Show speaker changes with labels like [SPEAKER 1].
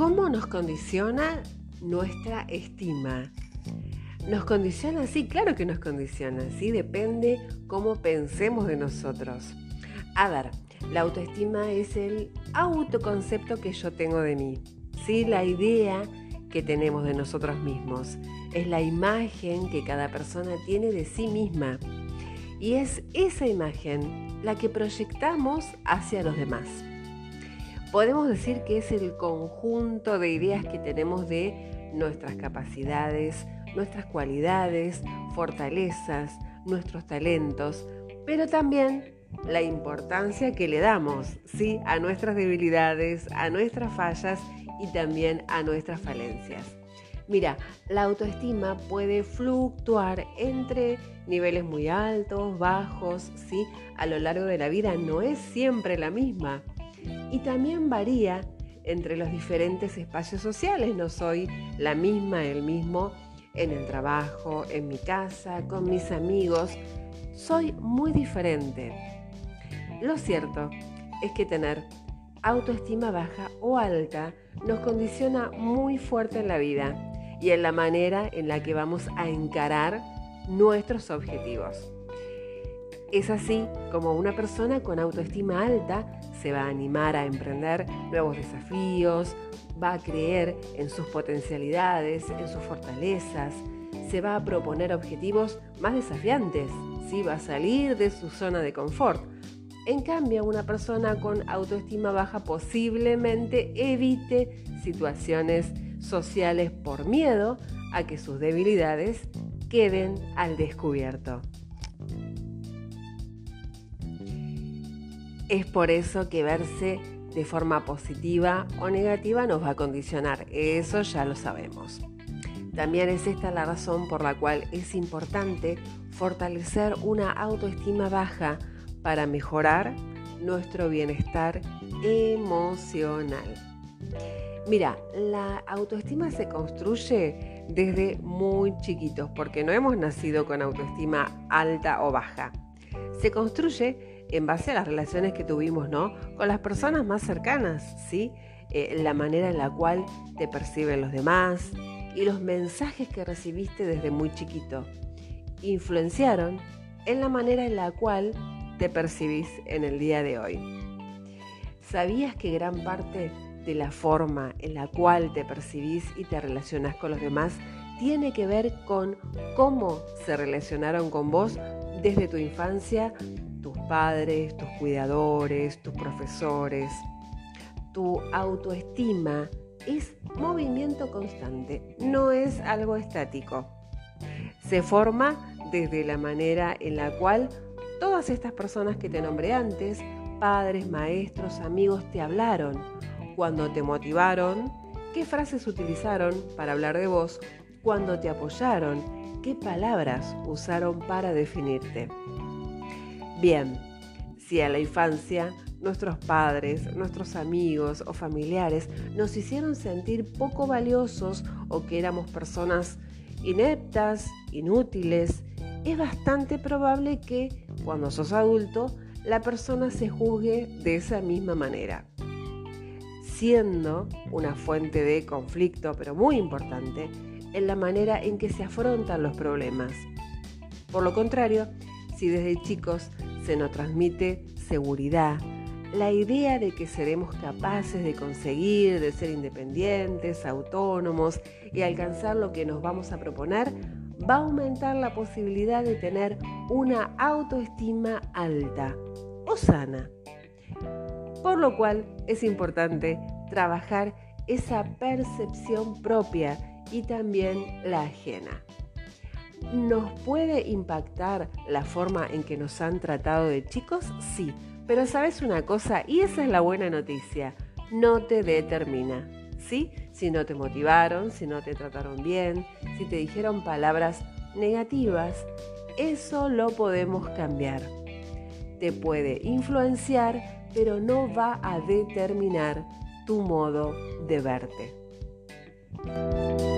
[SPEAKER 1] ¿Cómo nos condiciona nuestra estima? ¿Nos condiciona? Sí, claro que nos condiciona, sí, depende cómo pensemos de nosotros. A ver, la autoestima es el autoconcepto que yo tengo de mí, sí, la idea que tenemos de nosotros mismos, es la imagen que cada persona tiene de sí misma y es esa imagen la que proyectamos hacia los demás. Podemos decir que es el conjunto de ideas que tenemos de nuestras capacidades, nuestras cualidades, fortalezas, nuestros talentos, pero también la importancia que le damos ¿sí? a nuestras debilidades, a nuestras fallas y también a nuestras falencias. Mira, la autoestima puede fluctuar entre niveles muy altos, bajos, ¿sí? A lo largo de la vida no es siempre la misma. Y también varía entre los diferentes espacios sociales. No soy la misma, el mismo en el trabajo, en mi casa, con mis amigos. Soy muy diferente. Lo cierto es que tener autoestima baja o alta nos condiciona muy fuerte en la vida y en la manera en la que vamos a encarar nuestros objetivos. Es así como una persona con autoestima alta se va a animar a emprender nuevos desafíos, va a creer en sus potencialidades, en sus fortalezas, se va a proponer objetivos más desafiantes, ¿sí? va a salir de su zona de confort. En cambio, una persona con autoestima baja posiblemente evite situaciones sociales por miedo a que sus debilidades queden al descubierto. Es por eso que verse de forma positiva o negativa nos va a condicionar, eso ya lo sabemos. También es esta la razón por la cual es importante fortalecer una autoestima baja para mejorar nuestro bienestar emocional. Mira, la autoestima se construye desde muy chiquitos porque no hemos nacido con autoestima alta o baja. Se construye en base a las relaciones que tuvimos, ¿no? Con las personas más cercanas, ¿sí? Eh, la manera en la cual te perciben los demás y los mensajes que recibiste desde muy chiquito influenciaron en la manera en la cual te percibís en el día de hoy. ¿Sabías que gran parte de la forma en la cual te percibís y te relacionas con los demás tiene que ver con cómo se relacionaron con vos desde tu infancia tus padres, tus cuidadores, tus profesores. Tu autoestima es movimiento constante, no es algo estático. Se forma desde la manera en la cual todas estas personas que te nombré antes, padres, maestros, amigos, te hablaron, cuando te motivaron, qué frases utilizaron para hablar de vos, cuando te apoyaron, qué palabras usaron para definirte. Bien, si a la infancia nuestros padres, nuestros amigos o familiares nos hicieron sentir poco valiosos o que éramos personas ineptas, inútiles, es bastante probable que cuando sos adulto la persona se juzgue de esa misma manera, siendo una fuente de conflicto, pero muy importante, en la manera en que se afrontan los problemas. Por lo contrario, si desde chicos se nos transmite seguridad, la idea de que seremos capaces de conseguir, de ser independientes, autónomos y alcanzar lo que nos vamos a proponer, va a aumentar la posibilidad de tener una autoestima alta o sana. Por lo cual es importante trabajar esa percepción propia y también la ajena. ¿Nos puede impactar la forma en que nos han tratado de chicos? Sí, pero sabes una cosa, y esa es la buena noticia, no te determina. ¿Sí? Si no te motivaron, si no te trataron bien, si te dijeron palabras negativas, eso lo podemos cambiar. Te puede influenciar, pero no va a determinar tu modo de verte.